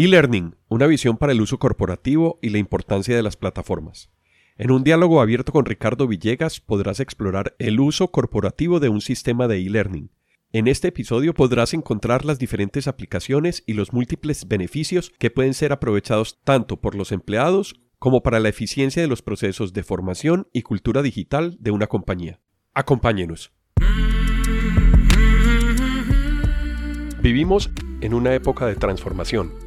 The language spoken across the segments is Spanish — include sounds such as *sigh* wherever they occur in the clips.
E-Learning, una visión para el uso corporativo y la importancia de las plataformas. En un diálogo abierto con Ricardo Villegas podrás explorar el uso corporativo de un sistema de e-learning. En este episodio podrás encontrar las diferentes aplicaciones y los múltiples beneficios que pueden ser aprovechados tanto por los empleados como para la eficiencia de los procesos de formación y cultura digital de una compañía. Acompáñenos. Vivimos en una época de transformación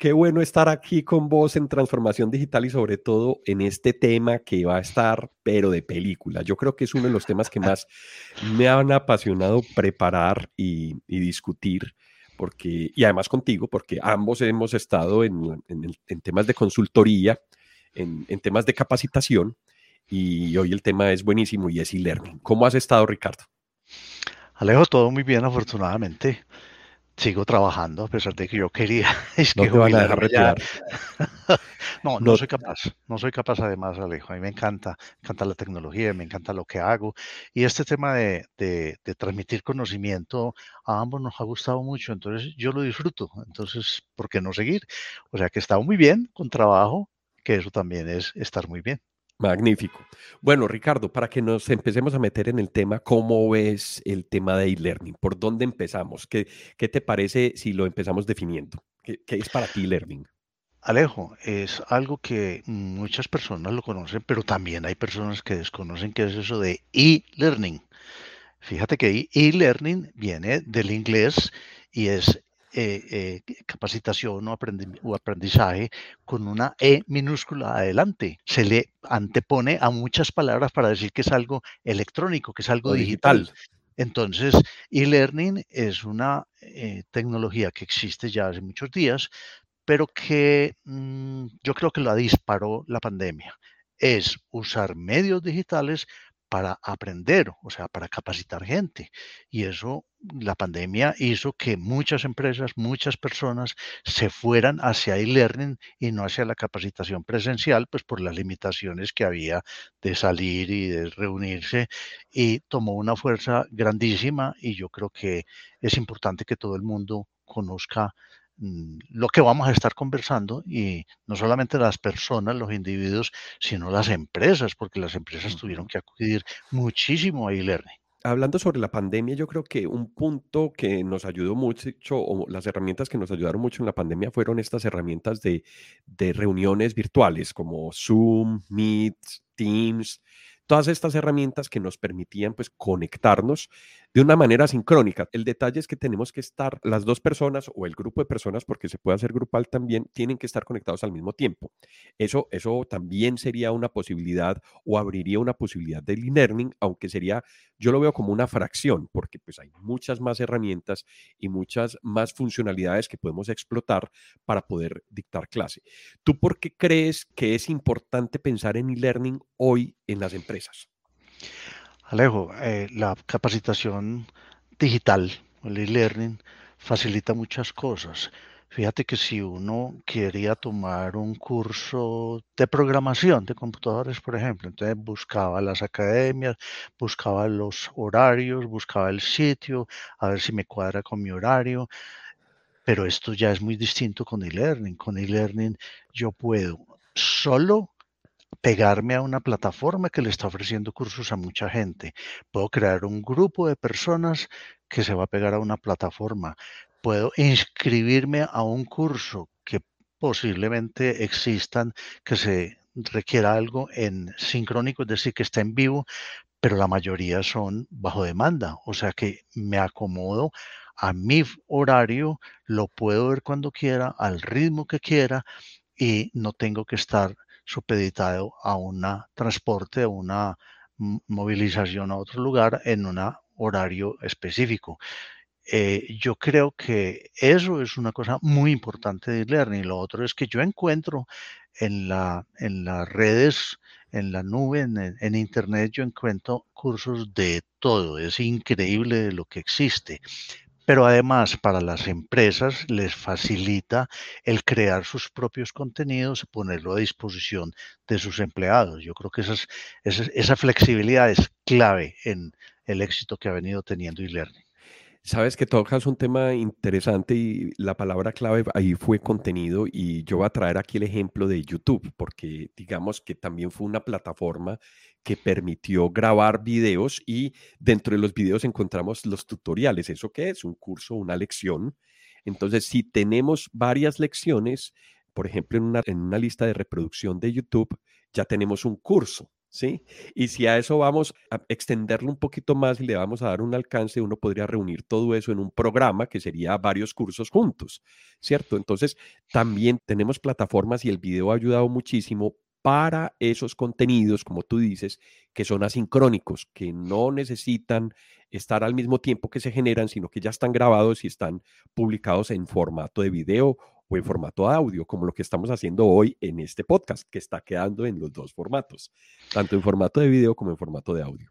qué bueno estar aquí con vos en Transformación Digital y sobre todo en este tema que va a estar, pero de película. Yo creo que es uno de los temas que *laughs* más me han apasionado preparar y, discutir, porque, y además contigo, porque ambos hemos estado en, temas de consultoría, en, temas de capacitación, y hoy el tema es buenísimo y es e-learning. ¿Cómo has estado, Ricardo? Alejo, todo muy bien, afortunadamente sigo trabajando a pesar de que yo quería. *laughs* no te van a dejar retirar. *laughs* no, no, soy capaz. No soy capaz además, Alejo. A mí me encanta, me encanta la tecnología, me encanta lo que hago. Y este tema de, de, transmitir conocimiento a ambos nos ha gustado mucho. Entonces yo lo disfruto. Entonces, ¿por qué no seguir? O sea que he estado muy bien con trabajo, que eso también es estar muy bien. Magnífico. Bueno, Ricardo, para que nos empecemos a meter en el tema, ¿cómo ves el tema de e-learning? ¿Por dónde empezamos? ¿Qué, ¿Qué, te parece si lo empezamos definiendo? ¿Qué, es para ti e-learning? Alejo, es algo que muchas personas lo conocen, pero también hay personas que desconocen qué es eso de e-learning. Fíjate que e-learning viene del inglés y es eh, eh, capacitación o, aprendizaje con una E minúscula adelante. Se le antepone a muchas palabras para decir que es algo electrónico, que es algo digital. Entonces, e-learning es una eh, tecnología que existe ya hace muchos días, pero que mm, yo creo que la disparó la pandemia. Es usar medios digitales para aprender, o sea, para capacitar gente. Y eso, la pandemia hizo que muchas empresas, muchas personas se fueran hacia e-learning y no hacia la capacitación presencial, pues por las limitaciones que había de salir y de reunirse. Y tomó una fuerza grandísima y yo creo que es importante que todo el mundo conozca lo que vamos a estar conversando y no solamente las personas, los individuos, sino las empresas, porque las empresas tuvieron que acudir muchísimo a e-learning. Hablando sobre la pandemia, yo creo que un punto que nos ayudó mucho, o las herramientas que nos ayudaron mucho en la pandemia fueron estas herramientas de, de reuniones virtuales como Zoom, Meet, Teams, todas estas herramientas que nos permitían pues conectarnos de una manera sincrónica. El detalle es que tenemos que estar las dos personas o el grupo de personas, porque se puede hacer grupal también, tienen que estar conectados al mismo tiempo. Eso, eso también sería una posibilidad o abriría una posibilidad de e-learning, aunque sería, yo lo veo como una fracción, porque pues hay muchas más herramientas y muchas más funcionalidades que podemos explotar para poder dictar clase. ¿Tú por qué crees que es importante pensar en e-learning hoy en las empresas? Alejo, eh, la capacitación digital, el e-learning, facilita muchas cosas. Fíjate que si uno quería tomar un curso de programación de computadores, por ejemplo, entonces buscaba las academias, buscaba los horarios, buscaba el sitio, a ver si me cuadra con mi horario. Pero esto ya es muy distinto con e-learning. Con e-learning yo puedo solo pegarme a una plataforma que le está ofreciendo cursos a mucha gente. Puedo crear un grupo de personas que se va a pegar a una plataforma. Puedo inscribirme a un curso que posiblemente existan, que se requiera algo en sincrónico, es decir, que está en vivo, pero la mayoría son bajo demanda. O sea que me acomodo a mi horario, lo puedo ver cuando quiera, al ritmo que quiera y no tengo que estar supeditado a un transporte, a una movilización a otro lugar en un horario específico. Eh, yo creo que eso es una cosa muy importante de e-learning. Lo otro es que yo encuentro en, la, en las redes, en la nube, en, en Internet, yo encuentro cursos de todo. Es increíble lo que existe pero además para las empresas les facilita el crear sus propios contenidos y ponerlo a disposición de sus empleados. Yo creo que esa, flexibilidad es clave en el éxito que ha venido teniendo eLearning. Sabes que tocas un tema interesante y la palabra clave ahí fue contenido y yo voy a traer aquí el ejemplo de YouTube porque digamos que también fue una plataforma que permitió grabar videos y dentro de los videos encontramos los tutoriales. ¿Eso qué es? Un curso, una lección. Entonces, si tenemos varias lecciones, por ejemplo, en una, en una lista de reproducción de YouTube, ya tenemos un curso. ¿Sí? Y si a eso vamos a extenderlo un poquito más y le vamos a dar un alcance, uno podría reunir todo eso en un programa que sería varios cursos juntos, ¿cierto? Entonces, también tenemos plataformas y el video ha ayudado muchísimo para esos contenidos, como tú dices, que son asincrónicos, que no necesitan estar al mismo tiempo que se generan, sino que ya están grabados y están publicados en formato de video o en formato audio, como lo que estamos haciendo hoy en este podcast, que está quedando en los dos formatos, tanto en formato de video como en formato de audio.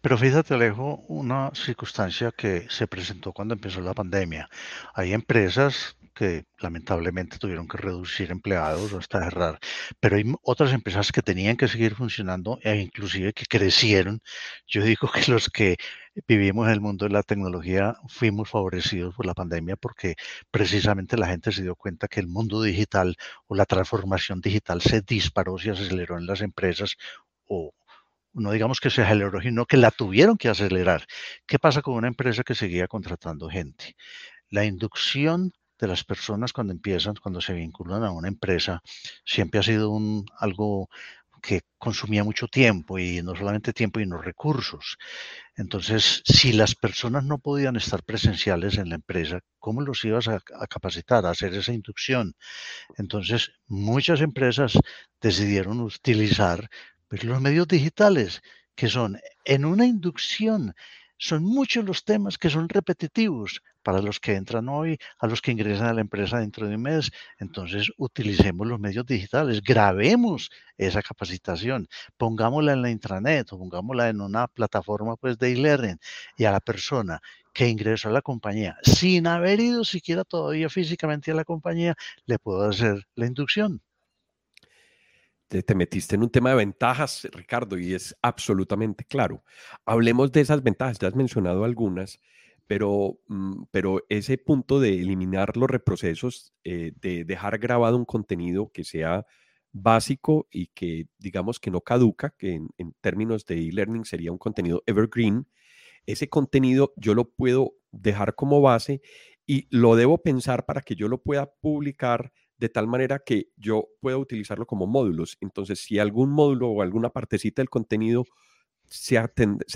Pero fíjate, Alejo, una circunstancia que se presentó cuando empezó la pandemia. Hay empresas que lamentablemente tuvieron que reducir empleados o hasta cerrar, pero hay otras empresas que tenían que seguir funcionando e inclusive que crecieron. Yo digo que los que vivimos en el mundo de la tecnología fuimos favorecidos por la pandemia porque precisamente la gente se dio cuenta que el mundo digital o la transformación digital se disparó, se aceleró en las empresas o no digamos que se aceleró, sino que la tuvieron que acelerar. ¿Qué pasa con una empresa que seguía contratando gente? La inducción de las personas cuando empiezan, cuando se vinculan a una empresa, siempre ha sido un, algo que consumía mucho tiempo y no solamente tiempo, y no recursos. Entonces, si las personas no podían estar presenciales en la empresa, ¿cómo los ibas a, a, capacitar, a hacer esa inducción? Entonces, muchas empresas decidieron utilizar pues, los medios digitales, que son en una inducción, son muchos los temas que son repetitivos para los que entran hoy, a los que ingresan a la empresa dentro de un mes. Entonces, utilicemos los medios digitales, grabemos esa capacitación, pongámosla en la intranet o pongámosla en una plataforma pues, de e-learning y a la persona que ingresó a la compañía sin haber ido siquiera todavía físicamente a la compañía, le puedo hacer la inducción. Te, te, metiste en un tema de ventajas, Ricardo, y es absolutamente claro. Hablemos de esas ventajas, ya has mencionado algunas, pero, mm, pero ese punto de eliminar los reprocesos, eh, de dejar grabado un contenido que sea básico y que digamos que no caduca, que en, en términos de e-learning sería un contenido evergreen, ese contenido yo lo puedo dejar como base y lo debo pensar para que yo lo pueda publicar de tal manera que yo pueda utilizarlo como módulos. Entonces, si algún módulo o alguna partecita del contenido se,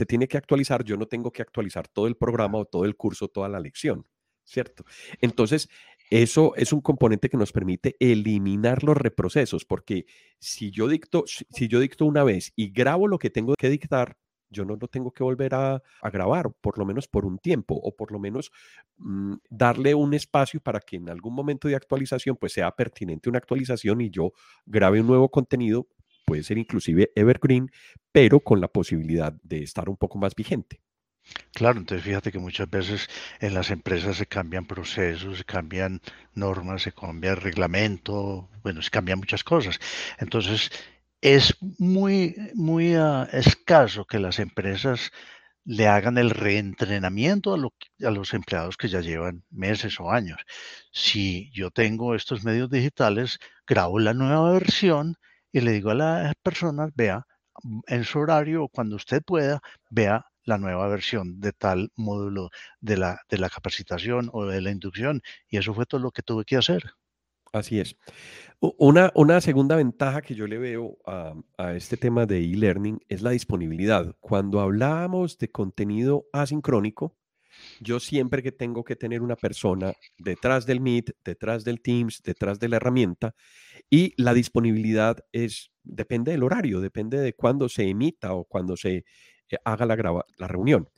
tiene que actualizar, yo no tengo que actualizar todo el programa o todo el curso, toda la lección, ¿cierto? Entonces, eso es un componente que nos permite eliminar los reprocesos, porque si yo dicto, si yo dicto una vez y grabo lo que tengo que dictar, yo no lo tengo que volver a, grabar, por lo menos por un tiempo, o por lo menos mm, darle un espacio para que en algún momento de actualización, pues sea pertinente una actualización y yo grabe un nuevo contenido puede ser inclusive evergreen, pero con la posibilidad de estar un poco más vigente. Claro, entonces fíjate que muchas veces en las empresas se cambian procesos, se cambian normas, se cambia reglamento, bueno, se cambian muchas cosas. Entonces, es muy, muy uh, escaso que las empresas le hagan el reentrenamiento a, lo, a, los empleados que ya llevan meses o años. Si yo tengo estos medios digitales, grabo la nueva versión y le digo a las personas, vea, en su horario o cuando usted pueda, vea la nueva versión de tal módulo de la, de la capacitación o de la inducción. Y eso fue todo lo que tuve que hacer. Así es. Una, una segunda ventaja que yo le veo a, a este tema de e-learning es la disponibilidad. Cuando hablamos de contenido asincrónico, yo siempre que tengo que tener una persona detrás del Meet, detrás del Teams, detrás de la herramienta, y la disponibilidad es, depende del horario, depende de cuándo se emita o cuando se eh, haga la, la reunión.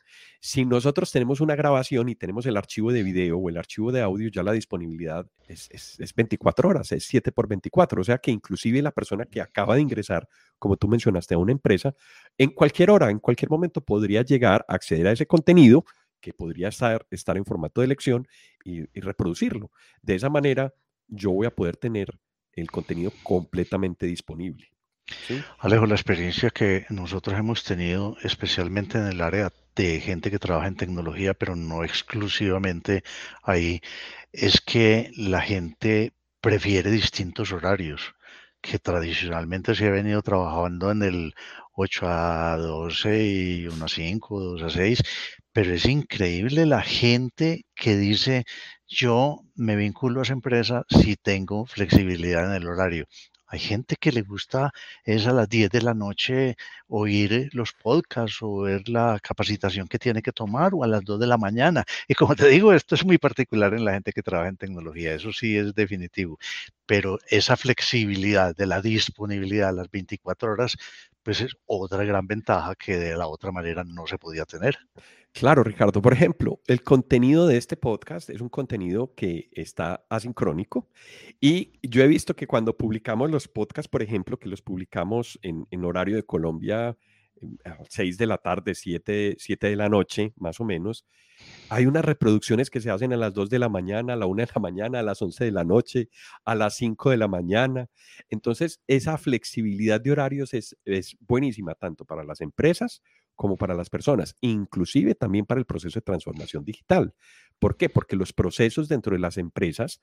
Si nosotros tenemos una grabación y tenemos el archivo de video o el archivo de audio, ya la disponibilidad es, es, 24 horas, es 7 por 24. O sea que inclusive la persona que acaba de ingresar, como tú mencionaste, a una empresa, en cualquier hora, en cualquier momento podría llegar a acceder a ese contenido que podría estar, estar en formato de lección y, y reproducirlo. De esa manera, yo voy a poder tener el contenido completamente disponible. Alejo, la experiencia que nosotros hemos tenido, especialmente en el área de gente que trabaja en tecnología, pero no exclusivamente ahí, es que la gente prefiere distintos horarios que tradicionalmente se ha venido trabajando en el 8 a 12 y 1 a 5, 2 a 6, pero es increíble la gente que dice, yo me vinculo a esa empresa si tengo flexibilidad en el horario. Hay gente que le gusta es a las 10 de la noche oír los podcasts o ver la capacitación que tiene que tomar o a las 2 de la mañana. Y como te digo, esto es muy particular en la gente que trabaja en tecnología, eso sí es definitivo. Pero esa flexibilidad de la disponibilidad a las 24 horas, pues es otra gran ventaja que de la otra manera no se podía tener. Claro, Ricardo. Por ejemplo, el contenido de este podcast es un contenido que está asincrónico y yo he visto que cuando publicamos los podcasts, por ejemplo, que los publicamos en, horario de Colombia 6 de la tarde, 7, 7 de la noche, más o menos, hay unas reproducciones que se hacen a las 2 de la mañana, a la 1 de la mañana, a las 11 de la noche, a las 5 de la mañana. Entonces, esa flexibilidad de horarios es, es buenísima tanto para las empresas como para las personas, inclusive también para el proceso de transformación digital. ¿Por qué? Porque los procesos dentro de las empresas,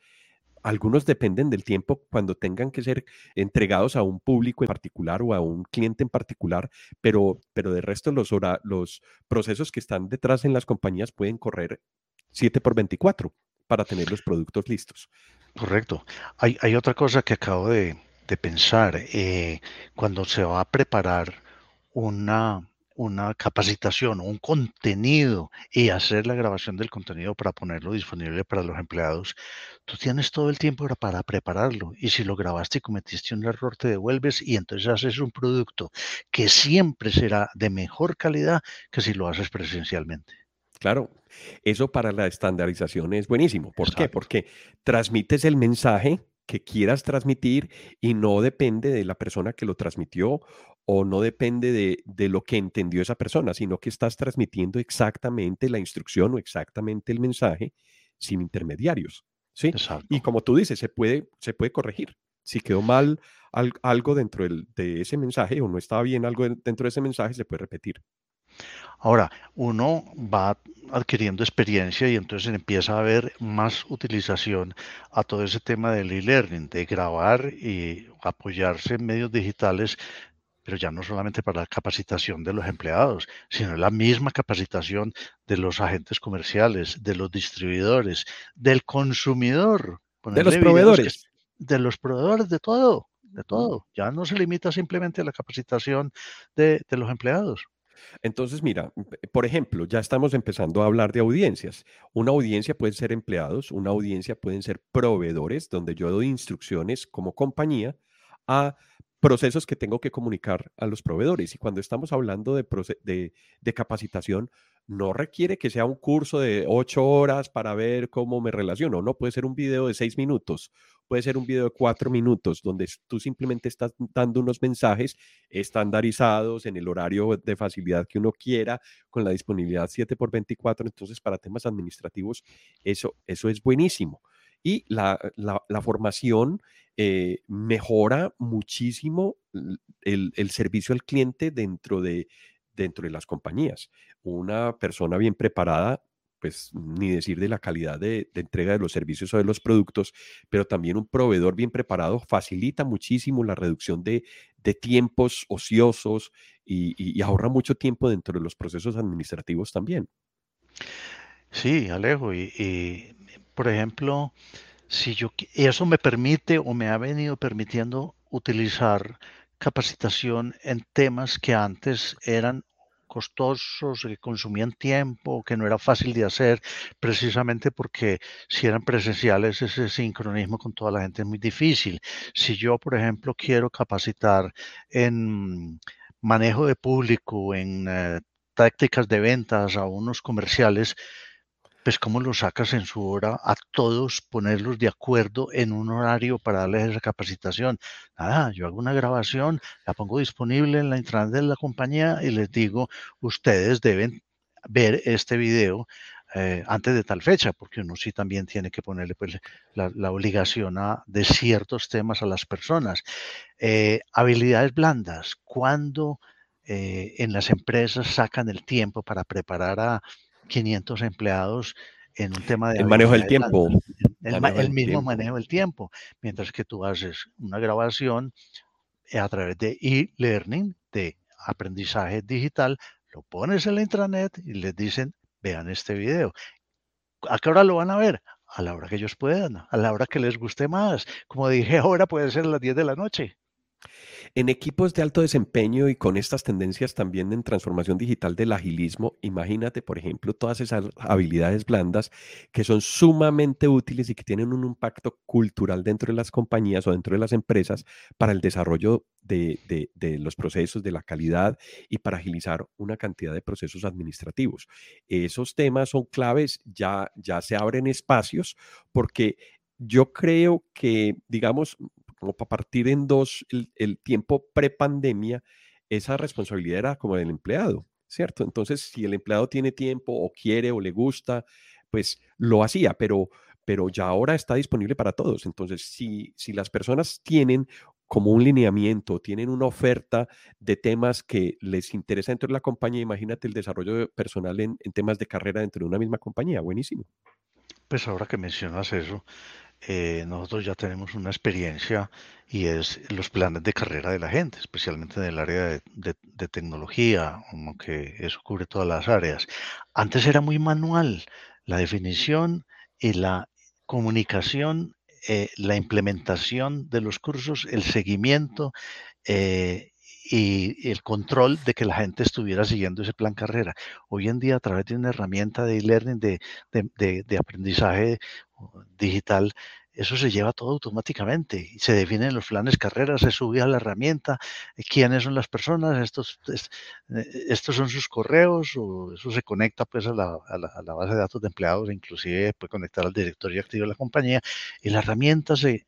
algunos dependen del tiempo cuando tengan que ser entregados a un público en particular o a un cliente en particular, pero, pero de resto los, los procesos que están detrás en las compañías pueden correr 7 por 24 para tener los productos listos. Correcto. Hay, hay otra cosa que acabo de, pensar. Eh, cuando se va a preparar una, una capacitación o un contenido y hacer la grabación del contenido para ponerlo disponible para los empleados, tú tienes todo el tiempo para prepararlo. Y si lo grabaste y cometiste un error, te devuelves y entonces haces un producto que siempre será de mejor calidad que si lo haces presencialmente. Claro, eso para la estandarización es buenísimo. ¿Por qué? Porque transmites el mensaje que quieras transmitir y no depende de la persona que lo transmitió o no depende de, lo que entendió esa persona, sino que estás transmitiendo exactamente la instrucción o exactamente el mensaje sin intermediarios. ¿sí? Y como tú dices, se puede, se puede corregir. Si quedó mal algo dentro de ese mensaje o no estaba bien algo dentro de ese mensaje, se puede repetir. Ahora, uno va adquiriendo experiencia y entonces empieza a haber más utilización a todo ese tema del e-learning, de grabar y apoyarse en medios digitales pero ya no solamente para la capacitación de los empleados, sino la misma capacitación de los agentes comerciales, de los distribuidores, del consumidor, de los proveedores. de los proveedores, de todo, de todo. Ya no se limita simplemente a la capacitación de, de los empleados. Entonces, mira, por ejemplo, ya estamos empezando a hablar de audiencias. Una audiencia puede ser empleados, una audiencia pueden ser proveedores, donde yo doy instrucciones como compañía a procesos que tengo que comunicar a los proveedores. Y cuando estamos hablando de, de, capacitación, no requiere que sea un curso de ocho horas para ver cómo me relaciono. No puede ser un video de seis minutos, puede ser un video de cuatro minutos, donde tú simplemente estás dando unos mensajes estandarizados en el horario de facilidad que uno quiera, con la disponibilidad 7 por 24. Entonces, para temas administrativos, eso, eso es buenísimo. Y la, la formación eh, mejora muchísimo el, servicio al cliente dentro de, dentro de las compañías. Una persona bien preparada, pues ni decir de la calidad de, entrega de los servicios o de los productos, pero también un proveedor bien preparado facilita muchísimo la reducción de, tiempos ociosos y, ahorra mucho tiempo dentro de los procesos administrativos también. Sí, Alejo, y por ejemplo, si yo, eso me permite o me ha venido permitiendo utilizar capacitación en temas que antes eran costosos, que consumían tiempo, que no era fácil de hacer, precisamente porque si eran presenciales ese sincronismo con toda la gente es muy difícil. Si yo, por ejemplo, quiero capacitar en manejo de público, en eh, tácticas de ventas, a unos comerciales, pues cómo los sacas en su hora a todos, ponerlos de acuerdo en un horario para darles esa capacitación. Nada, yo hago una grabación, la pongo disponible en la intranet de la compañía y les digo, ustedes deben ver este video eh, antes de tal fecha, porque uno sí también tiene que ponerle pues, la, obligación de ciertos temas a las personas. Eh, habilidades blandas, cuando eh, en las empresas sacan el tiempo para preparar a 500 empleados en un tema de... El manejo del tiempo. El, mismo manejo del tiempo. Mientras que tú haces una grabación eh, a través de e-learning, de aprendizaje digital, lo pones en la intranet y les dicen, vean este video. ¿A qué hora lo van a ver? A la hora que ellos puedan, a la hora que les guste más. Como dije *laughs* ahora, puede ser a las 10 de la noche. En equipos de alto desempeño y con estas tendencias también en transformación digital del agilismo, imagínate, por ejemplo, todas esas habilidades blandas que son sumamente útiles y que tienen un impacto cultural dentro de las compañías o dentro de las empresas para el desarrollo de, los procesos, de la calidad y para agilizar una cantidad de procesos administrativos. Esos temas son claves, ya, ya se abren espacios porque yo creo que, digamos, como para partir en dos, el, tiempo prepandemia, esa responsabilidad era como del empleado, ¿cierto? Entonces, si el empleado tiene tiempo o quiere o le gusta, pues lo hacía, pero, pero ya ahora está disponible para todos. Entonces, si, si las personas tienen como un lineamiento, tienen una oferta de temas que les interesa dentro de la compañía, imagínate el desarrollo personal en, en temas de carrera dentro de una misma compañía, buenísimo. Pues ahora que mencionas eso, eh, nosotros ya tenemos una experiencia y es los planes de carrera de la gente, especialmente en el área de, tecnología, como que eso cubre todas las áreas. Antes era muy manual la definición y la comunicación, eh, la implementación de los cursos, el seguimiento eh, y el control de que la gente estuviera siguiendo ese plan carrera. Hoy en día, a través de una herramienta de e-learning, de, de, aprendizaje digital, eso se lleva todo automáticamente. Se definen los planes carreras, se sube a la herramienta, eh, quiénes son las personas, estos, eh, estos son sus correos, o eso se conecta pues a la, base de datos de empleados, inclusive puede conectar al directorio activo de la compañía, y la herramienta se,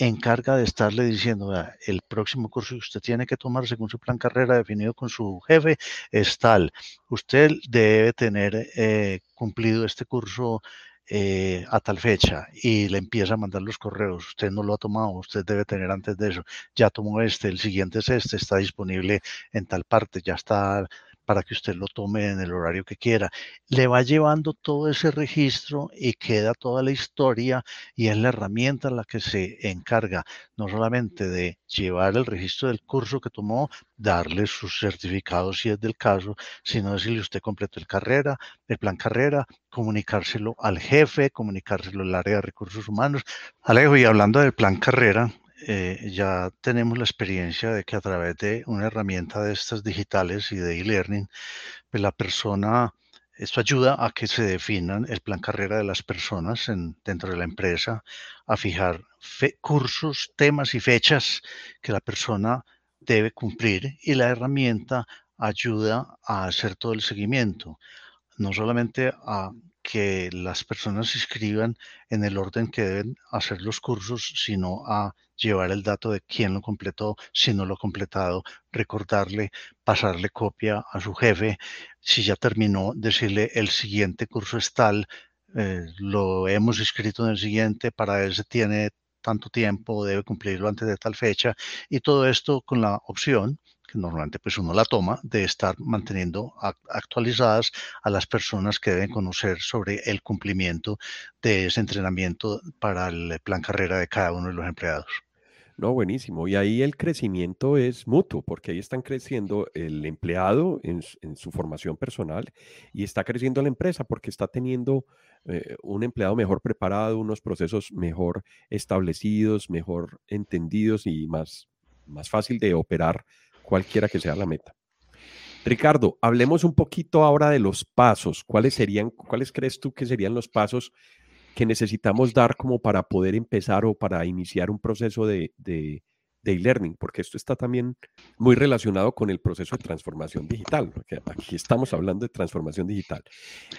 encarga de estarle diciendo, el próximo curso que usted tiene que tomar según su plan carrera definido con su jefe es tal. Usted debe tener eh, cumplido este curso eh, a tal fecha y le empieza a mandar los correos. Usted no lo ha tomado, usted debe tener antes de eso. Ya tomó este, el siguiente es este, está disponible en tal parte, ya está para que usted lo tome en el horario que quiera. Le va llevando todo ese registro y queda toda la historia y es la herramienta la que se encarga no solamente de llevar el registro del curso que tomó, darle sus certificados si es del caso, sino decirle usted completó el carrera, el plan carrera, comunicárselo al jefe, comunicárselo al área de recursos humanos. Alejo, y hablando del plan carrera, eh, ya tenemos la experiencia de que a través de una herramienta de estas digitales y de e-learning, pues la persona, esto ayuda a que se definan el plan carrera de las personas en, dentro de la empresa, a fijar cursos, temas y fechas que la persona debe cumplir y la herramienta ayuda a hacer todo el seguimiento, no solamente a que las personas se inscriban en el orden que deben hacer los cursos, sino a llevar el dato de quién lo completó, si no lo ha completado, recordarle, pasarle copia a su jefe, si ya terminó, decirle el siguiente curso es tal, eh, lo hemos escrito en el siguiente, para ese tiene tanto tiempo, debe cumplirlo antes de tal fecha, y todo esto con la opción que normalmente pues uno la toma, de estar manteniendo actualizadas a las personas que deben conocer sobre el cumplimiento de ese entrenamiento para el plan carrera de cada uno de los empleados. No, buenísimo. Y ahí el crecimiento es mutuo, porque ahí están creciendo el empleado en, su formación personal y está creciendo la empresa porque está teniendo eh, un empleado mejor preparado, unos procesos mejor establecidos, mejor entendidos y más, más fácil de operar cualquiera que sea la meta. Ricardo, hablemos un poquito ahora de los pasos. ¿Cuáles serían, cuáles crees tú que serían los pasos que necesitamos dar como para poder empezar o para iniciar un proceso de, de e-learning, porque esto está también muy relacionado con el proceso de transformación digital. Porque aquí estamos hablando de transformación digital.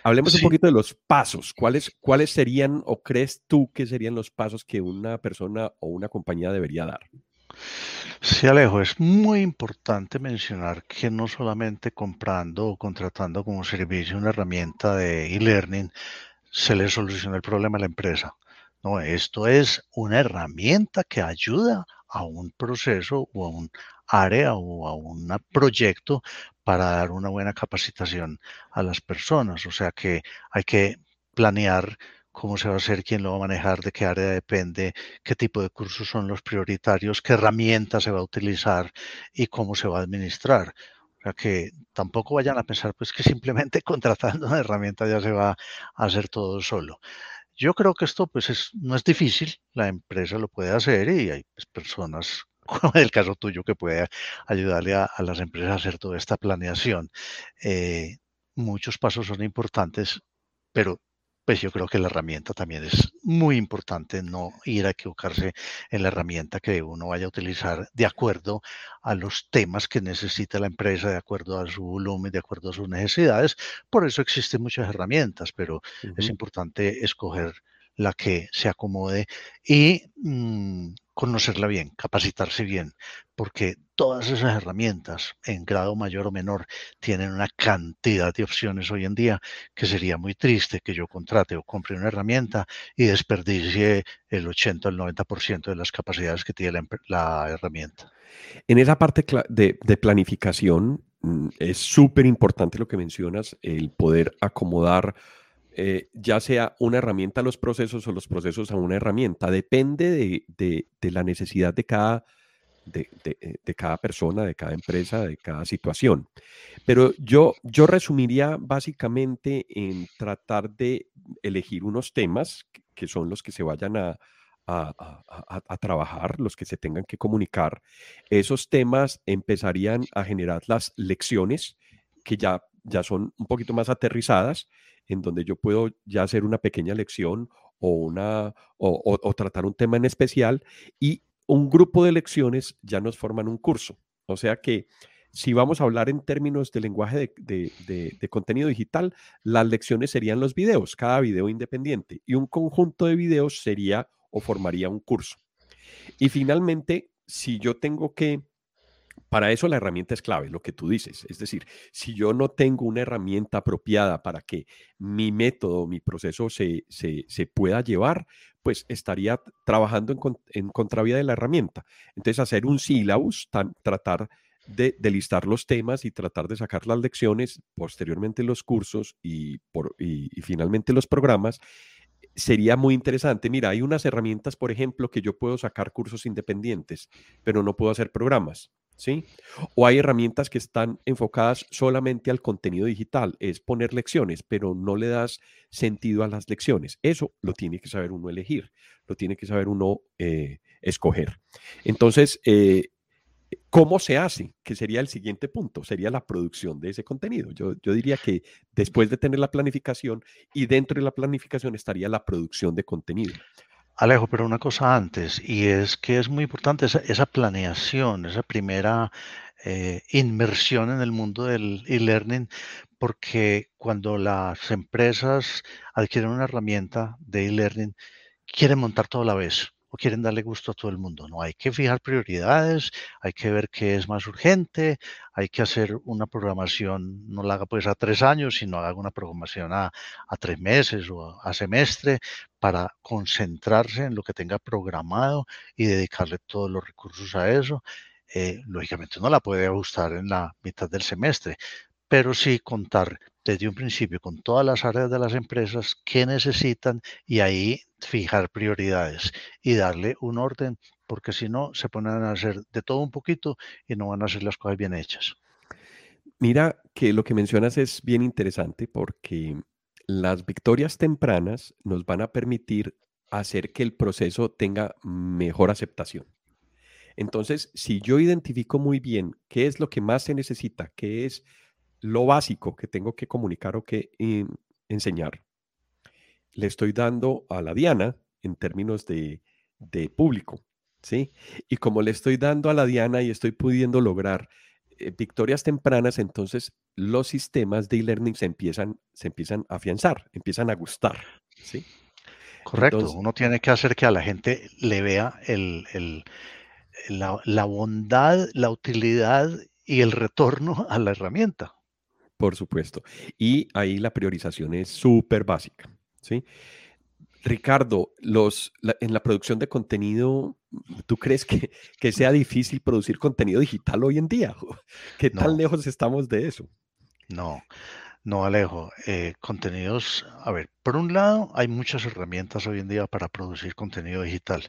Hablemos un poquito de los pasos. ¿Cuáles, ¿Cuáles serían o crees tú que serían los pasos que una persona o una compañía debería dar? Sí, Alejo, es muy importante mencionar que no solamente comprando o contratando como servicio una herramienta de e-learning se le soluciona el problema a la empresa. No, esto es una herramienta que ayuda a un proceso o a un área o a un proyecto para dar una buena capacitación a las personas. O sea que hay que planear cómo se va a hacer, quién lo va a manejar, de qué área depende, qué tipo de cursos son los prioritarios, qué herramienta se va a utilizar y cómo se va a administrar. O sea que tampoco vayan a pensar pues que simplemente *laughs* contratando una herramienta ya se va a hacer todo solo. Yo creo que esto pues es, no es difícil, la empresa lo puede hacer y hay pues, personas *laughs* como el caso tuyo que puede ayudarle a, las empresas a hacer toda esta planeación. Eh, muchos pasos son importantes, pero pues yo creo que la herramienta también es muy importante no ir a equivocarse en la herramienta que uno vaya a utilizar de acuerdo a los temas que necesita la empresa, de acuerdo a su volumen, de acuerdo a sus necesidades. Por eso existen muchas herramientas, pero es importante escoger la que se acomode y mm, conocerla bien, capacitarse bien, porque todas esas herramientas, en grado mayor o menor, tienen una cantidad de opciones hoy en día que sería muy triste que yo contrate o compre una herramienta y desperdicie el 80 o el 90% de las capacidades que tiene la, herramienta. En esa parte de, de planificación, mm, es súper importante lo que mencionas, el poder acomodar eh, ya sea una herramienta a los procesos o los procesos a una herramienta. Depende de, la necesidad de cada, de, cada persona, de cada empresa, de cada situación. Pero yo, yo resumiría básicamente en tratar de elegir unos temas que son los que se vayan a, a, trabajar, los que se tengan que comunicar. Esos temas empezarían a generar las lecciones que ya, ya son un poquito más aterrizadas en donde yo puedo ya hacer una pequeña lección o, una, o, tratar un tema en especial y un grupo de lecciones ya nos forman un curso. O sea que si vamos a hablar en términos de lenguaje de, contenido digital, las lecciones serían los videos, cada video independiente, y un conjunto de videos sería o formaría un curso. Y finalmente, si yo tengo que para eso la herramienta es clave, lo que tú dices. Es decir, si yo no tengo una herramienta apropiada para que mi método, mi proceso se, pueda llevar, pues estaría trabajando en, en, contravía de la herramienta. Entonces, hacer un syllabus, tratar de, listar los temas y tratar de sacar las lecciones, posteriormente los cursos y, por, y finalmente los programas, sería muy interesante. Mira, hay unas herramientas, por ejemplo, que yo puedo sacar cursos independientes, pero no puedo hacer programas. ¿Sí? O hay herramientas que están enfocadas solamente al contenido digital, es poner lecciones, pero no le das sentido a las lecciones. Eso lo tiene que saber uno elegir, lo tiene que saber uno eh, escoger. Entonces, eh, ¿cómo se hace? Que sería el siguiente punto, sería la producción de ese contenido. Yo, yo diría que después de tener la planificación y dentro de la planificación estaría la producción de contenido. Alejo, pero una cosa antes, y es que es muy importante esa, planeación, esa primera eh, inmersión en el mundo del e-learning, porque cuando las empresas adquieren una herramienta de e-learning, quieren montar todo a la vez o quieren darle gusto a todo el mundo. No, hay que fijar prioridades, hay que ver qué es más urgente, hay que hacer una programación, no la haga pues a tres años, sino haga una programación a, tres meses o a, semestre para concentrarse en lo que tenga programado y dedicarle todos los recursos a eso. Eh, lógicamente no la puede ajustar en la mitad del semestre, pero sí contar desde un principio con todas las áreas de las empresas que necesitan y ahí fijar prioridades y darle un orden, porque si no se ponen a hacer de todo un poquito y no van a hacer las cosas bien hechas. Mira que lo que mencionas es bien interesante porque las victorias tempranas nos van a permitir hacer que el proceso tenga mejor aceptación. Entonces, si yo identifico muy bien qué es lo que más se necesita, qué es lo básico que tengo que comunicar o que eh, enseñar, le estoy dando a la Diana en términos de, público. ¿sí? Y como le estoy dando a la diana y estoy pudiendo lograr eh, victorias tempranas, entonces los sistemas de e-learning se empiezan, se empiezan a afianzar, empiezan a gustar, ¿sí? Correcto, uno tiene que hacer que a la gente le vea el, la, la bondad, la utilidad y el retorno a la herramienta. Por supuesto. Y ahí la priorización es súper básica, ¿sí? Ricardo, los, en la producción de contenido, ¿tú crees que, que, sea difícil producir contenido digital hoy en día? *laughs* ¿Qué tan lejos estamos de eso? No, no, Alejo. Eh, contenidos, a ver, por un lado, hay muchas herramientas hoy en día para producir contenido digital.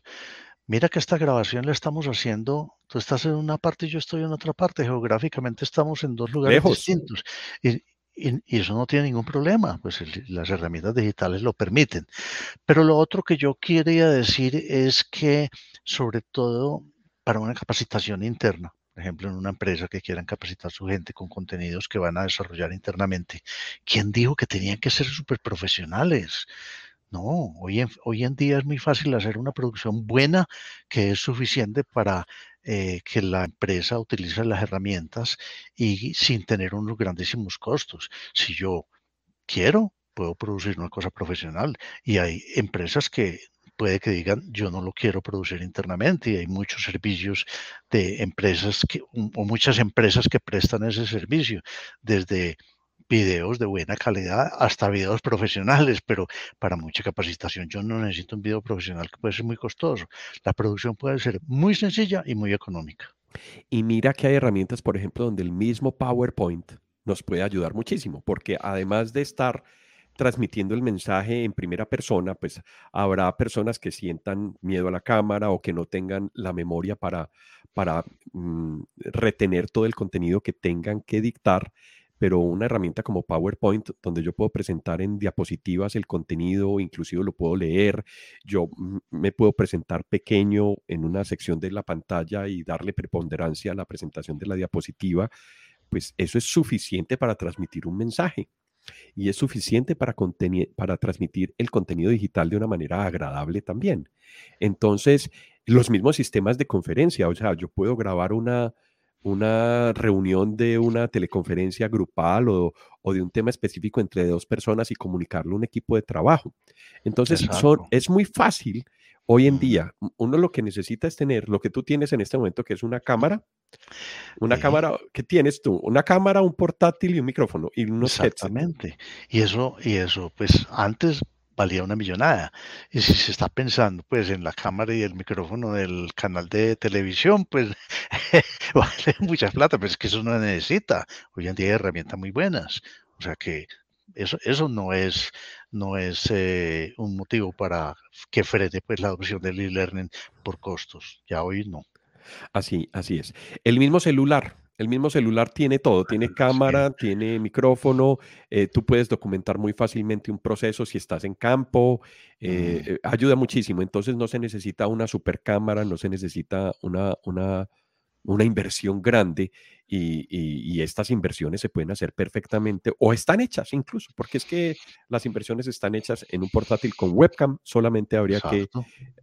Mira que esta grabación la estamos haciendo, tú estás en una parte y yo estoy en otra parte, geográficamente estamos en dos lugares distintos. Y, y, eso no tiene ningún problema, pues las herramientas digitales lo permiten. Pero lo otro que yo quería decir es que, sobre todo para una capacitación interna, por ejemplo, en una empresa que quieran capacitar a su gente con contenidos que van a desarrollar internamente, ¿quién dijo que tenían que ser súper profesionales? No, hoy en, hoy en día es muy fácil hacer una producción buena que es suficiente para eh, que la empresa utilice las herramientas y sin tener unos grandísimos costos. Si yo quiero, puedo producir una cosa profesional y hay empresas que puede que digan yo no lo quiero producir internamente y hay muchos servicios de empresas que, o muchas empresas que prestan ese servicio desde videos de buena calidad hasta videos profesionales, pero para mucha capacitación yo no necesito un video profesional que puede ser muy costoso. La producción puede ser muy sencilla y muy económica. Y mira que hay herramientas, por ejemplo, donde el mismo PowerPoint nos puede ayudar muchísimo, porque además de estar transmitiendo el mensaje en primera persona, pues habrá personas que sientan miedo a la cámara o que no tengan la memoria para, para mm, retener todo el contenido que tengan que dictar pero una herramienta como PowerPoint, donde yo puedo presentar en diapositivas el contenido, inclusive lo puedo leer, yo me puedo presentar pequeño en una sección de la pantalla y darle preponderancia a la presentación de la diapositiva, pues eso es suficiente para transmitir un mensaje y es suficiente para, para transmitir el contenido digital de una manera agradable también. Entonces, los mismos sistemas de conferencia, o sea, yo puedo grabar una, una reunión de una teleconferencia grupal o, de un tema específico entre dos personas y comunicarlo a un equipo de trabajo. Entonces, es muy fácil hoy en día. Uno lo que necesita es tener lo que tú tienes en este momento, que es una cámara. Una cámara, ¿qué tienes tú? Una cámara, un portátil y un micrófono y unos Exactamente. Y eso, y eso, pues antes valía una millonada. Y si se está pensando pues en la cámara y el micrófono del canal de televisión, pues *laughs* vale mucha plata, pero es que eso no necesita. Hoy en día hay herramientas muy buenas. O sea que eso, eso no es, no es eh, un motivo para que frene pues, la adopción del e-learning por costos. Ya hoy no. Así, así es. El mismo celular, el mismo celular tiene todo, tiene *laughs* cámara, tiene micrófono, eh, tú puedes documentar muy fácilmente un proceso si estás en campo, eh, mm. eh, ayuda muchísimo. Entonces no se necesita una super cámara, no se necesita una, una una inversión grande y, estas inversiones se pueden hacer perfectamente o están hechas incluso, porque es que las inversiones están hechas en un portátil con webcam, solamente habría que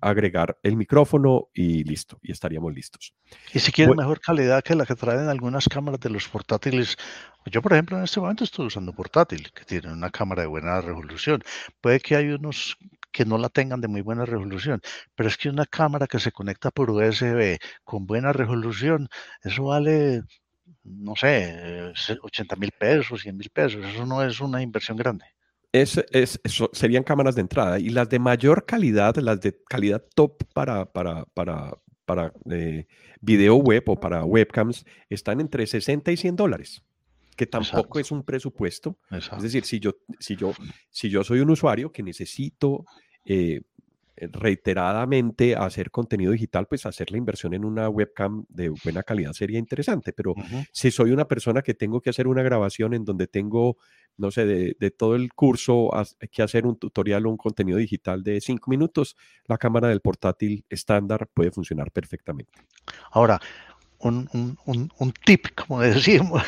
agregar el micrófono y listo, y estaríamos listos. Y si quieren mejor calidad que la que traen algunas cámaras de los portátiles, yo por ejemplo en este momento estoy usando portátil, que tiene una cámara de buena resolución. Puede que hay unos que no la tengan de muy buena resolución, pero es que una cámara que se conecta por USB con buena resolución, eso vale, no sé, 80 mil pesos, 100 mil pesos, eso no es una inversión grande. Es, es, serían cámaras de entrada y las de mayor calidad, las de calidad top para, para, para, para eh, video web o para webcams, están entre 60 y 100 dólares que tampoco es un presupuesto. Es decir, si yo, si, yo, si yo soy un usuario que necesito eh, reiteradamente hacer contenido digital, pues hacer la inversión en una webcam de buena calidad sería interesante, pero si soy una persona que tengo que hacer una grabación en donde tengo, no sé, de, todo el curso, hay que hacer un tutorial o un contenido digital de cinco minutos, la cámara del portátil estándar puede funcionar perfectamente. Ahora, un, un, un, un tip, como *laughs* decimos,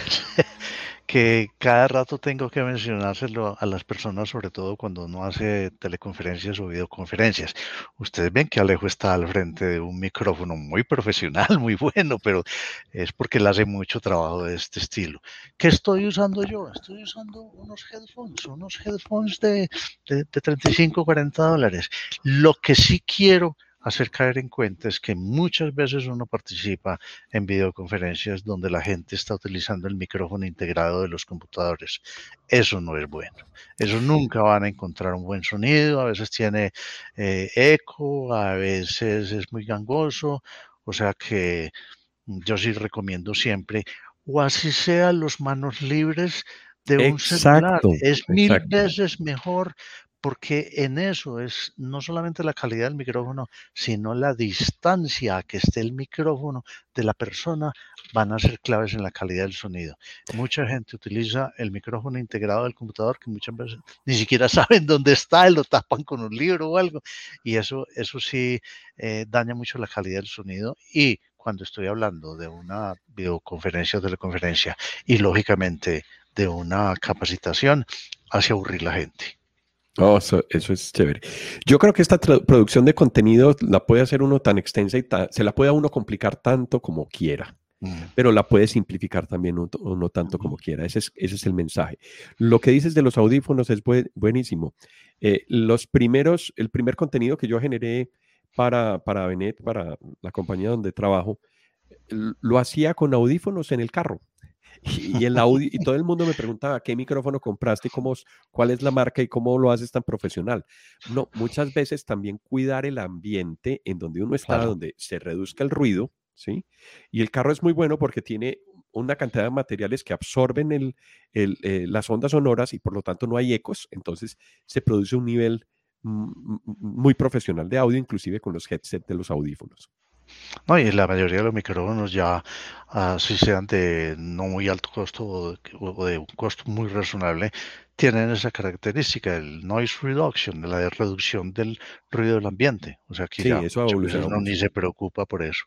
que cada rato tengo que mencionárselo a las personas, sobre todo cuando uno hace teleconferencias o videoconferencias. Ustedes ven que Alejo está al frente de un micrófono muy profesional, muy bueno, pero es porque él hace mucho trabajo de este estilo. ¿Qué estoy usando yo? Estoy usando unos headphones, unos headphones de, de, de 35, 40 dólares. Lo que sí quiero hacer caer en cuenta es que muchas veces uno participa en videoconferencias donde la gente está utilizando el micrófono integrado de los computadores. Eso no es bueno. Eso *laughs* nunca van a encontrar un buen sonido. A veces tiene eh, eco, a veces es muy gangoso. O sea que yo sí recomiendo siempre, o así sean los manos libres de un celular. Es mil veces mejor porque en eso es no solamente la calidad del micrófono, sino la distancia a que esté el micrófono de la persona van a ser claves en la calidad del sonido. Mucha gente utiliza el micrófono integrado del computador que muchas veces ni siquiera *laughs* saben dónde está lo tapan con un libro o algo y eso, eso sí eh, daña mucho la calidad del sonido y cuando estoy hablando de una videoconferencia o teleconferencia y lógicamente de una capacitación hace aburrir la gente. Oh, eso, es chévere. Yo creo que esta producción de contenido la puede hacer uno tan extensa y se la puede a uno complicar tanto como quiera, mm. pero la puede simplificar también uno, tanto como quiera. Ese es, ese es, el mensaje. Lo que dices de los audífonos es buenísimo. Eh, los primeros, el primer contenido que yo generé para, para Benet, para la compañía donde trabajo, lo hacía con audífonos en el carro. Y, el audio, y todo el mundo me preguntaba, ¿qué micrófono compraste? Cómo, ¿Cuál es la marca y cómo lo haces tan profesional? No, muchas veces también cuidar el ambiente en donde uno está, donde se reduzca el ruido, ¿sí? Y el carro es muy bueno porque tiene una cantidad de materiales que absorben el, eh, las ondas sonoras y por lo tanto no hay ecos, entonces se produce un nivel muy profesional de audio, inclusive con los headsets de los audífonos. No, y la mayoría de los micrófonos ya, ah, si sean de no muy alto costo o de, un costo muy razonable, tienen esa característica, el noise reduction, la reducción del ruido del ambiente. O sea que ya eso uno ni se preocupa por eso.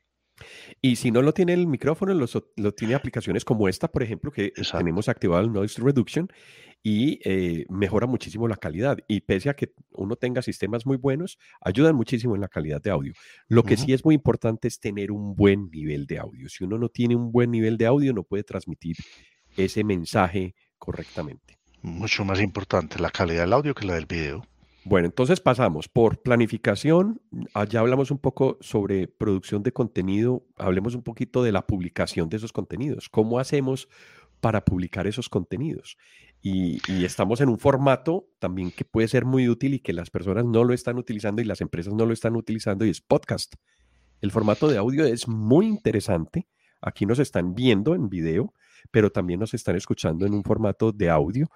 Y si no lo tiene el micrófono, lo, tiene aplicaciones como esta, por ejemplo, que tenemos activado el Noise Reduction y eh, mejora muchísimo la calidad. Y pese a que uno tenga sistemas muy buenos, ayudan muchísimo en la calidad de audio. Lo que sí es muy importante es tener un buen nivel de audio. Si uno no tiene un buen nivel de audio, no puede transmitir ese mensaje correctamente. Mucho más importante la calidad del audio que la del video. Bueno, entonces pasamos por planificación, allá hablamos un poco sobre producción de contenido, hablemos un poquito de la publicación de esos contenidos, cómo hacemos para publicar esos contenidos. Y, estamos en un formato también que puede ser muy útil y que las personas no lo están utilizando y las empresas no lo están utilizando y es podcast. El formato de audio es muy interesante. Aquí nos están viendo en video, pero también nos están escuchando en un formato de audio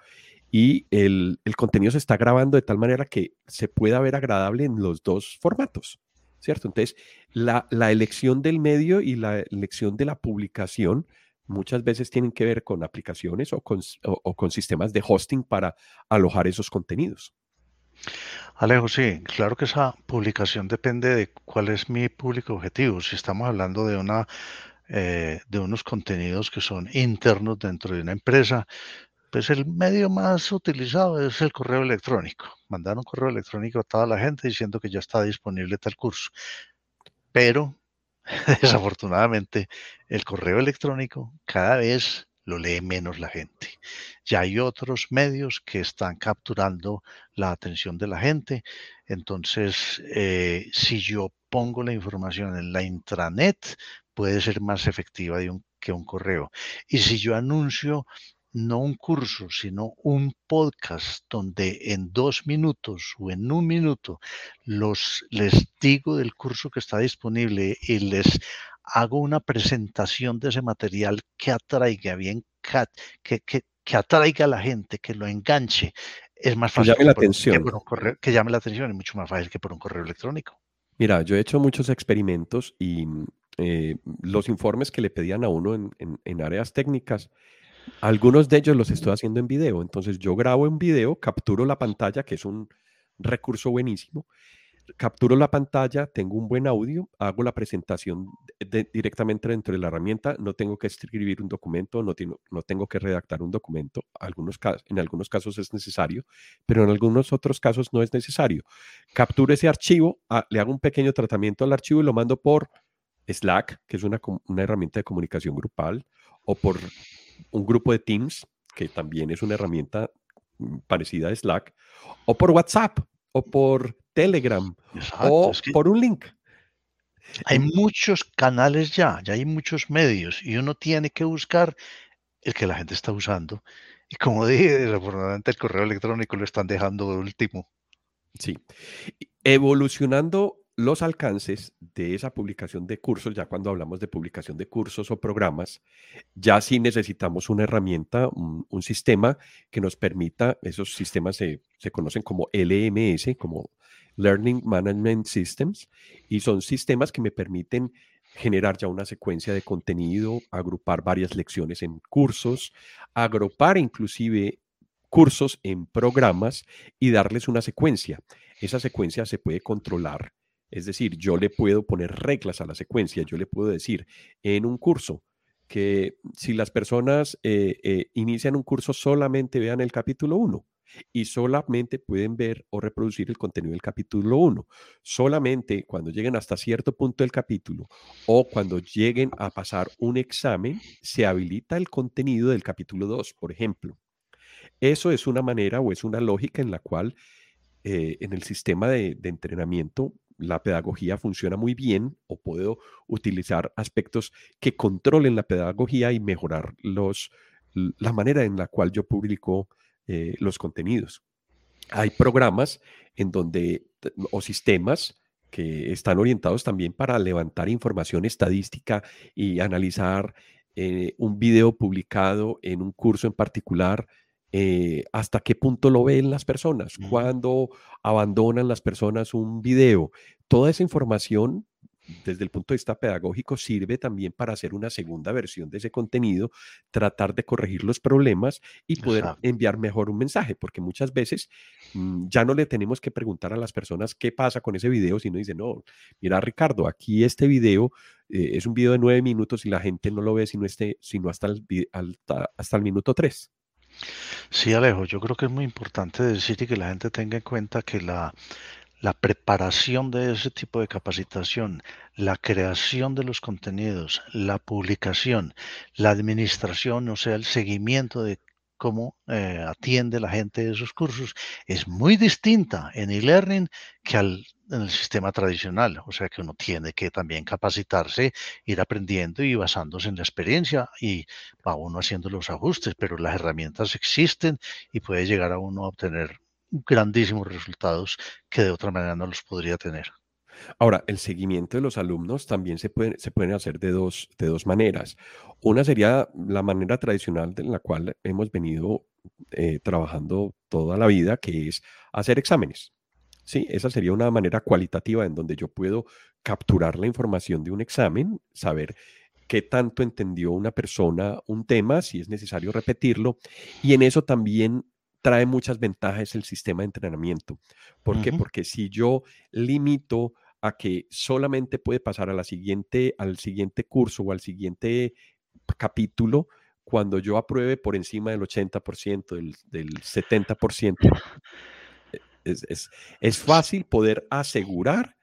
y el, contenido se está grabando de tal manera que se pueda ver agradable en los dos formatos, ¿cierto? Entonces, la, elección del medio y la elección de la publicación muchas veces tienen que ver con aplicaciones o con, con sistemas de hosting para alojar esos contenidos. Alejo, sí, claro que esa publicación depende de cuál es mi público objetivo. Si estamos hablando de una eh, de unos contenidos que son internos dentro de una empresa, pues el medio más utilizado es el correo electrónico. Mandar un correo electrónico a toda la gente diciendo que ya está disponible tal curso. Pero *laughs* desafortunadamente el correo electrónico cada vez lo lee menos la gente. Ya hay otros medios que están capturando la atención de la gente. Entonces, eh, si yo pongo la información en la intranet, puede ser más efectiva que un correo. Y si yo anuncio no un curso, sino un podcast donde en dos minutos o en un minuto los, les digo del curso que está disponible y les hago una presentación de ese material que atraiga bien, que, que, atraiga a la gente, que lo enganche, es más fácil que, llame la atención. que llame la atención, es mucho más fácil que por un correo electrónico. Mira, yo he hecho muchos experimentos y eh, los informes que le pedían a uno en, en áreas técnicas algunos de ellos los estoy haciendo en video. Entonces yo grabo en video, capturo la pantalla, que es un recurso buenísimo. capturo la pantalla, tengo un buen audio, hago la presentación directamente dentro de la herramienta, no tengo que escribir un documento, no, tengo que redactar un documento. En algunos casos es necesario, pero en algunos otros casos no es necesario. Capturo ese archivo, ah, le hago un pequeño tratamiento al archivo y lo mando por Slack, que es una herramienta de comunicación grupal, o por un grupo de Teams, que también es una herramienta mm, parecida a Slack, o por WhatsApp, o por Telegram, o por un link. Hay muchos canales ya, ya hay muchos medios y uno tiene que buscar el que la gente está usando. Y como *laughs* dije, desafortunadamente el correo electrónico lo están dejando de último. Sí. Evolucionando los alcances de esa publicación de cursos, ya cuando hablamos de publicación de cursos o programas, ya sí necesitamos una herramienta, un, sistema que nos permita, esos sistemas se, se, conocen como LMS, como Learning Management Systems, y son sistemas que me permiten generar ya una secuencia de contenido, agrupar varias lecciones en cursos, agrupar inclusive cursos en programas y darles una secuencia. Esa secuencia se puede controlar es decir, yo le puedo poner reglas a la secuencia, yo le puedo decir en un curso que si las personas eh, eh, inician un curso solamente vean el capítulo 1 y solamente pueden ver o reproducir el contenido del capítulo 1. Solamente cuando lleguen hasta cierto punto del capítulo o cuando lleguen a pasar un examen, se habilita el contenido del capítulo 2, por ejemplo. Eso es una manera o es una lógica en la cual eh, en el sistema de entrenamiento la pedagogía funciona muy bien o puedo utilizar aspectos que controlen la pedagogía y mejorar los, la manera en la cual yo publico eh, los contenidos. Hay programas en donde, o sistemas que están orientados también para levantar información estadística y analizar eh, un video publicado en un curso en particular eh, hasta qué punto lo ven las personas, cuando abandonan las personas un video. Toda esa información desde el punto de vista pedagógico sirve también para hacer una segunda versión de ese contenido, tratar de corregir los problemas y poder enviar mejor un mensaje, porque muchas veces mm, ya no le tenemos que preguntar a las personas qué pasa con ese video, sino dice, no, mira Ricardo, aquí este video eh, es un video de nueve minutos y la gente no lo ve sino, este, sino hasta, el, hasta el minuto tres. Sí, Alejo, yo creo que es muy importante decir y que la gente tenga en cuenta que la, preparación de ese tipo de capacitación, la creación de los contenidos, la publicación, la administración, o sea, el seguimiento de cómo eh, atiende la gente esos cursos es muy distinta en e-learning que al, en el sistema tradicional. O sea que uno tiene que también capacitarse, ir aprendiendo y basándose en la experiencia y va uno haciendo los ajustes, pero las herramientas existen y puede llegar a uno a obtener grandísimos resultados que de otra manera no los podría tener. Ahora, el seguimiento de los alumnos también se puede, se pueden hacer de dos, de dos maneras. Una sería la manera tradicional en la cual hemos venido eh, trabajando toda la vida, que es hacer exámenes. Sí, esa sería una manera cualitativa en donde yo puedo capturar la información de un examen, saber qué tanto entendió una persona un tema, si es necesario repetirlo, y en eso también trae muchas ventajas el sistema de entrenamiento. ¿Por qué? Porque si yo limito a que solamente puede pasar a la siguiente, al siguiente curso o al siguiente capítulo cuando yo apruebe por encima del 80%, del, del 70%. *laughs* Es, es, es, fácil poder asegurar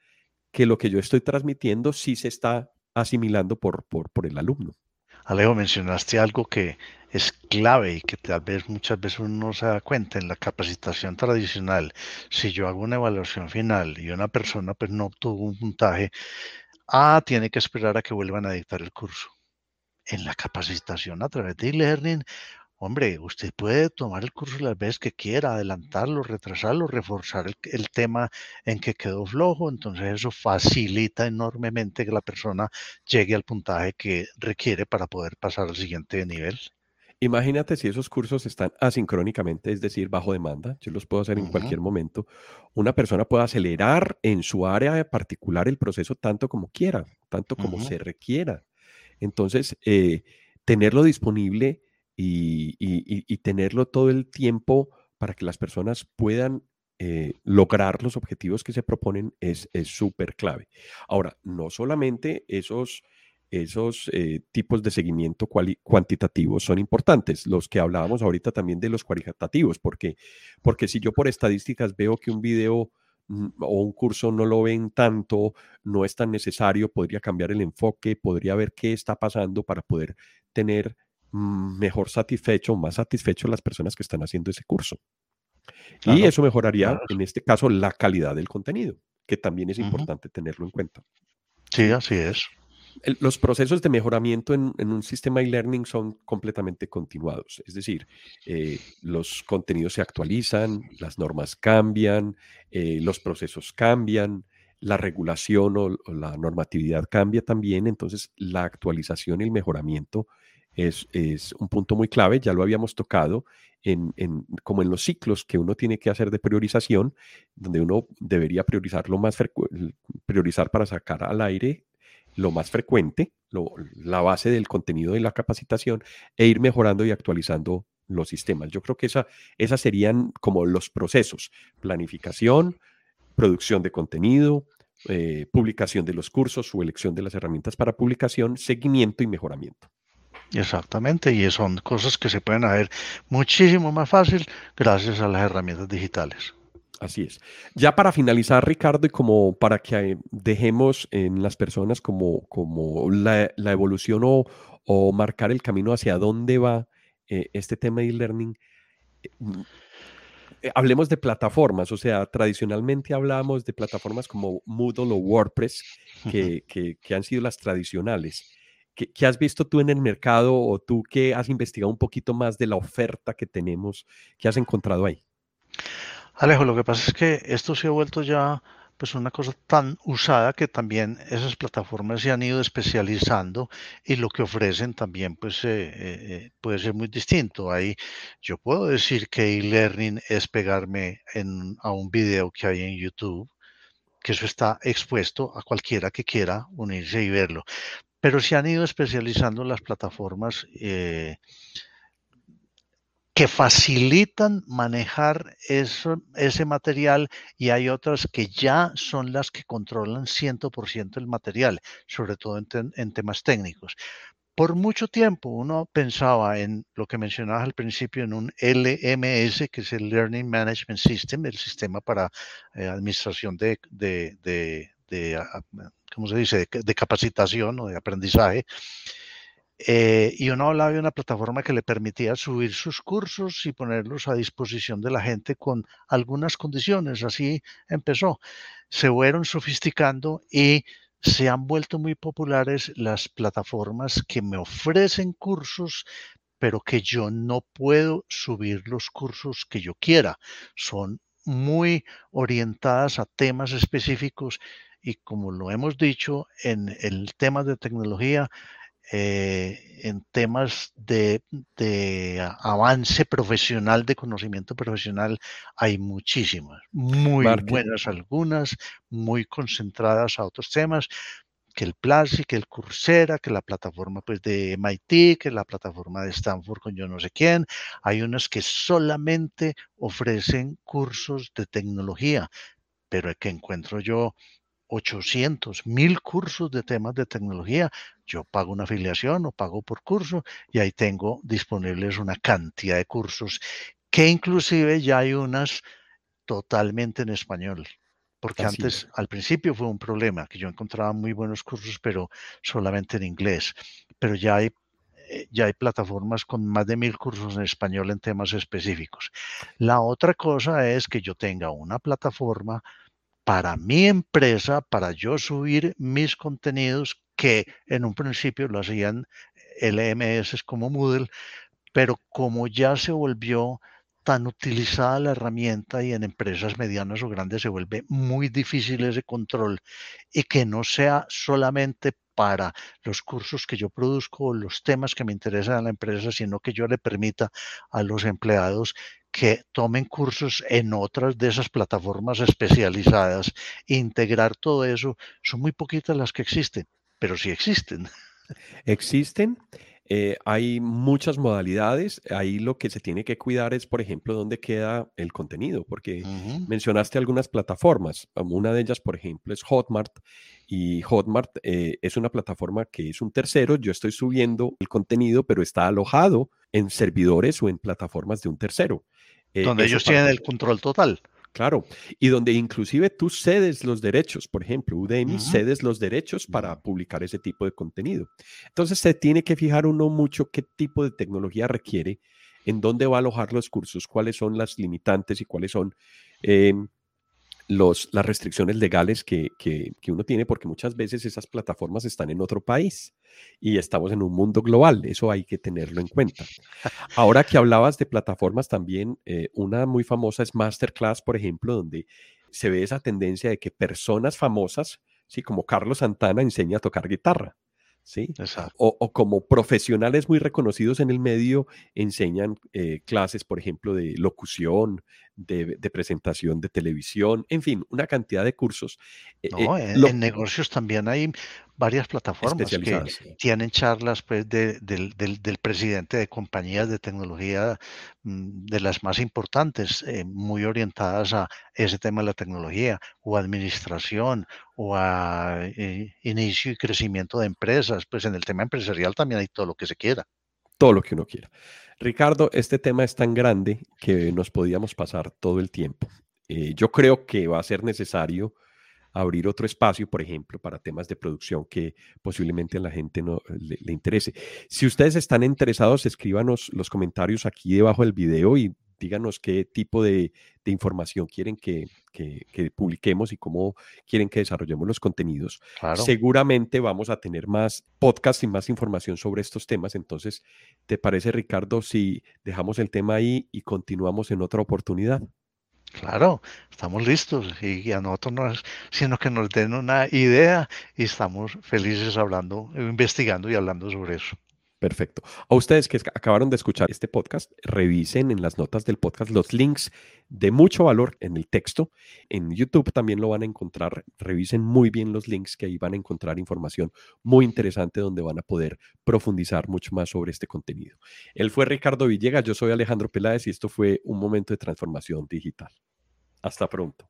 que lo que yo estoy transmitiendo sí se está asimilando por, por, por el alumno. Alejo, mencionaste algo que es clave y que tal vez muchas veces uno no se da cuenta en la capacitación tradicional. Si yo hago una evaluación final y una persona pues no obtuvo un puntaje, ah, tiene que esperar a que vuelvan a dictar el curso. En la capacitación a través de e-learning, Hombre, usted puede tomar el curso las veces que quiera, adelantarlo, retrasarlo, reforzar el, tema en que quedó flojo. Entonces eso facilita enormemente que la persona llegue al puntaje que requiere para poder pasar al siguiente nivel. Imagínate si esos cursos están asincrónicamente, es decir, bajo demanda, yo los puedo hacer en cualquier momento. Una persona puede acelerar en su área particular el proceso tanto como quiera, tanto como se requiera. Entonces, eh, tenerlo disponible y, tenerlo todo el tiempo para que las personas puedan eh, lograr los objetivos que se proponen es súper clave. Ahora, no solamente esos, esos eh, tipos de seguimiento cuantitativos son importantes, los que hablábamos ahorita también de los cualitativos, porque, porque si yo por estadísticas veo que un video mm, o un curso no lo ven tanto, no es tan necesario, podría cambiar el enfoque, podría ver qué está pasando para poder tener mejor satisfecho, más satisfecho las personas que están haciendo ese curso. Y eso mejoraría, en este caso, la calidad del contenido, que también es importante tenerlo en cuenta. Sí, así es. los procesos de mejoramiento en, un sistema e-learning son completamente continuados, es decir, eh, los contenidos se actualizan, las normas cambian, eh, los procesos cambian, la regulación o, la normatividad cambia también, entonces la actualización y el mejoramiento es, es, un punto muy clave, ya lo habíamos tocado en, como en los ciclos que uno tiene que hacer de priorización, donde uno debería priorizar lo más priorizar para sacar al aire lo más frecuente, la base del contenido de la capacitación, e ir mejorando y actualizando los sistemas. Yo creo que esa, esas serían como los procesos, planificación, producción de contenido, eh, publicación de los cursos, su elección de las herramientas para publicación, seguimiento y mejoramiento. Exactamente, y son cosas que se pueden hacer muchísimo más fácil gracias a las herramientas digitales. Así es. Ya para finalizar, Ricardo, y como para que dejemos en las personas como, como la, evolución o, marcar el camino hacia dónde va eh, este tema de e-learning, eh, mm, eh, hablemos de plataformas, o sea, tradicionalmente hablamos de plataformas como Moodle o WordPress, que, que han sido las tradicionales. ¿Qué, has visto tú en el mercado o tú que has investigado un poquito más de la oferta que tenemos? ¿Qué has encontrado ahí? Alejo, lo que pasa es que esto se ha vuelto ya pues una cosa tan usada que también esas plataformas se han ido especializando y lo que ofrecen también pues eh, eh, eh, puede ser muy distinto. Ahí yo puedo decir que e-learning es pegarme en, a un video que hay en YouTube, que eso está expuesto a cualquiera que quiera unirse y verlo pero se han ido especializando las plataformas eh, que facilitan manejar ese material y hay otras que ya son las que controlan 100% el material, sobre todo en, temas técnicos. Por mucho tiempo uno pensaba en lo que mencionabas al principio, en un LMS, que es el Learning Management System, el sistema para eh, administración de, ¿cómo se dice?, de, capacitación o de aprendizaje. Eh, y uno hablaba de una plataforma que le permitía subir sus cursos y ponerlos a disposición de la gente con algunas condiciones. Así empezó. Se fueron sofisticando y se han vuelto muy populares las plataformas que me ofrecen cursos, pero que yo no puedo subir los cursos que yo quiera. Son muy orientadas a temas específicos y como lo hemos dicho en el tema de tecnología, eh, en temas de, avance profesional, de conocimiento profesional, hay muchísimas, muy buenas algunas, muy concentradas a otros temas, que el Platzi, que el Coursera, que la plataforma pues, de MIT, que la plataforma de Stanford con yo no sé quién. Hay unas que solamente ofrecen cursos de tecnología, pero que encuentro yo 800, 1000 cursos de temas de tecnología. Yo pago una afiliación o pago por curso y ahí tengo disponibles una cantidad de cursos que inclusive ya hay unas totalmente en español. Porque antes, al principio fue un problema, que yo encontraba muy buenos cursos, pero solamente en inglés. Pero ya hay eh, ya hay plataformas con más de mil cursos en español en temas específicos. La otra cosa es que yo tenga una plataforma para mi empresa, para yo subir mis contenidos que en un principio lo hacían LMS como Moodle, pero como ya se volvió tan utilizada la herramienta y en empresas medianas o grandes se vuelve muy difícil ese control y que no sea solamente para los cursos que yo produzco o los temas que me interesan a la empresa, sino que yo le permita a los empleados que tomen cursos en otras de esas plataformas especializadas, integrar todo eso, son muy poquitas las que existen, pero sí existen. *laughs* Existen Eh, hay muchas modalidades. Ahí lo que se tiene que cuidar es, por ejemplo, dónde queda el contenido, porque mencionaste algunas plataformas. Una de ellas, por ejemplo, es Hotmart. Y Hotmart eh, es una plataforma que es un tercero. Yo estoy subiendo el contenido, pero está alojado en servidores o en plataformas de un tercero. Eh, donde ellos tienen el control total. Claro, y donde inclusive tú cedes los derechos, por ejemplo, Udemy cedes los derechos para publicar ese tipo de contenido. Entonces se tiene que fijar uno mucho qué tipo de tecnología requiere, en dónde va a alojar los cursos, cuáles son las limitantes y cuáles son em, los, las restricciones legales que, que, uno tiene, porque muchas veces esas plataformas están en otro país y estamos en un mundo global. Eso hay que tenerlo en cuenta. Ahora que hablabas de plataformas también, eh, una muy famosa es Masterclass, por ejemplo, donde se ve esa tendencia de que personas famosas, sí, como Carlos Santana, enseña a tocar guitarra. ¿sí? O, como profesionales muy reconocidos en el medio enseñan eh, clases, por ejemplo, de locución, de, presentación de televisión, en fin, una cantidad de cursos. Eh, no, eh, en, negocios también hay varias plataformas que tienen charlas pues, del, presidente de compañías de tecnología mm, de las más importantes, muy orientadas a ese tema de la tecnología o administración o a inicio y crecimiento de empresas. Pues en el tema empresarial también hay todo lo que se quiera. Todo lo que uno quiera. Ricardo, este tema es tan grande que nos podíamos pasar todo el tiempo. Eh, yo creo que va a ser necesario abrir otro espacio, por ejemplo, para temas de producción que posiblemente a la gente no le, interese. Si ustedes están interesados, escríbanos los comentarios aquí debajo del video y díganos qué tipo de, información quieren que, publiquemos y cómo quieren que desarrollemos los contenidos. Seguramente vamos a tener más podcasts y más información sobre estos temas. Entonces, ¿te parece, Ricardo, si dejamos el tema ahí y continuamos en otra oportunidad? Claro, estamos listos y a nosotros no es sino que nos den una idea y estamos felices hablando, investigando y hablando sobre eso. Perfecto. A ustedes que acabaron de escuchar este podcast, revisen en las notas del podcast los links de mucho valor en el texto. En YouTube también lo van a encontrar. Revisen muy bien los links que ahí van a encontrar información muy interesante donde van a poder profundizar mucho más sobre este contenido. Él fue Ricardo Villegas, yo soy Alejandro Peláez y esto fue un momento de transformación digital. Hasta pronto.